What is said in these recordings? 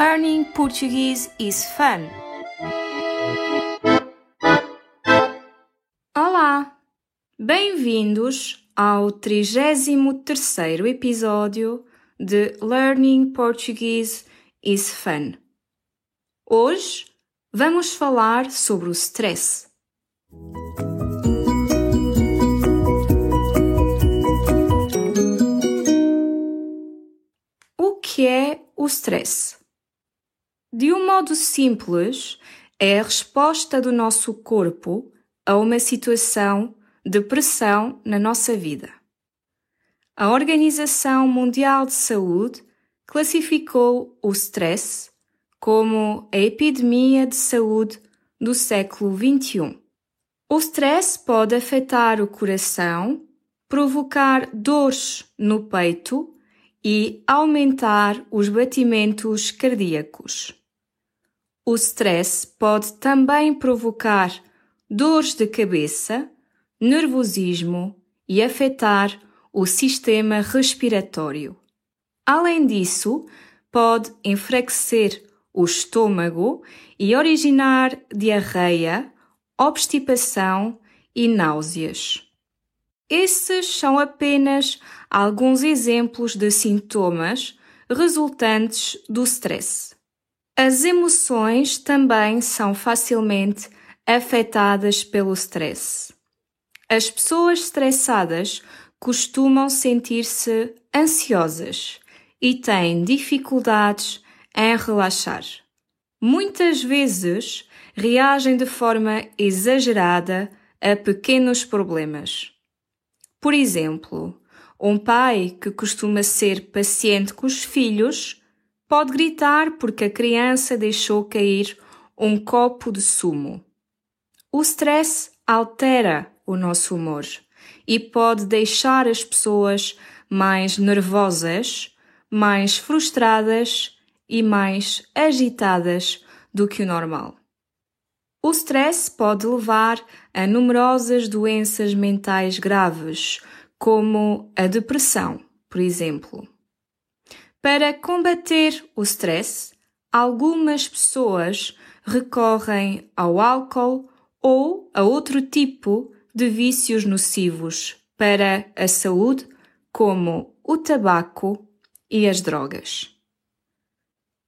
Learning Portuguese is fun. Olá! Bem-vindos ao 33º episódio de Learning Portuguese is fun. Hoje vamos falar sobre o stress. O que é o stress? De um modo simples, é a resposta do nosso corpo a uma situação de pressão na nossa vida. A Organização Mundial de Saúde classificou o stress como a epidemia de saúde do século XXI. O stress pode afetar o coração, provocar dores no peito e aumentar os batimentos cardíacos. O stress pode também provocar dores de cabeça, nervosismo e afetar o sistema respiratório. Além disso, pode enfraquecer o estômago e originar diarreia, obstipação e náuseas. Esses são apenas alguns exemplos de sintomas resultantes do stress. As emoções também são facilmente afetadas pelo stress. As pessoas estressadas costumam sentir-se ansiosas e têm dificuldades em relaxar. Muitas vezes reagem de forma exagerada a pequenos problemas. Por exemplo, um pai que costuma ser paciente com os filhos pode gritar porque a criança deixou cair um copo de sumo. O stress altera o nosso humor e pode deixar as pessoas mais nervosas, mais frustradas e mais agitadas do que o normal. O stress pode levar a numerosas doenças mentais graves, como a depressão, por exemplo. Para combater o stress, algumas pessoas recorrem ao álcool ou a outro tipo de vícios nocivos para a saúde, como o tabaco e as drogas.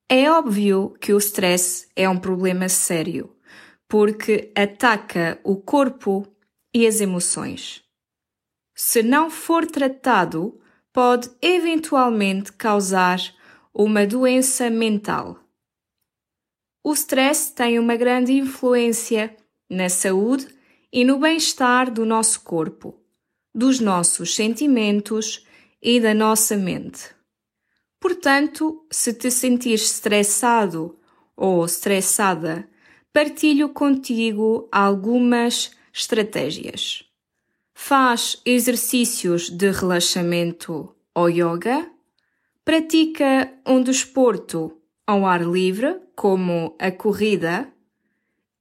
É óbvio que o stress é um problema sério, porque ataca o corpo e as emoções. Se não for tratado, pode eventualmente causar uma doença mental. O stress tem uma grande influência na saúde e no bem-estar do nosso corpo, dos nossos sentimentos e da nossa mente. Portanto, se te sentires estressado ou estressada, partilho contigo algumas estratégias. Faz exercícios de relaxamento ou yoga, pratica um desporto ao ar livre, como a corrida,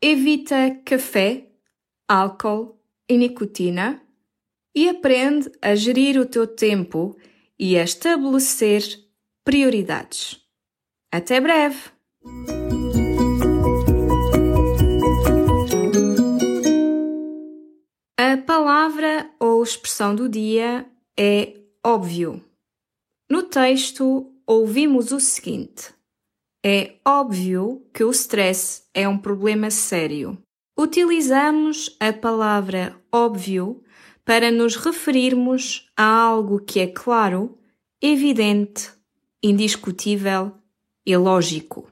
evita café, álcool e nicotina e aprende a gerir o teu tempo e a estabelecer prioridades. Até breve! A palavra ou expressão do dia é óbvio. No texto, ouvimos o seguinte: É óbvio que o stress é um problema sério. Utilizamos a palavra óbvio para nos referirmos a algo que é claro, evidente indiscutível e lógico.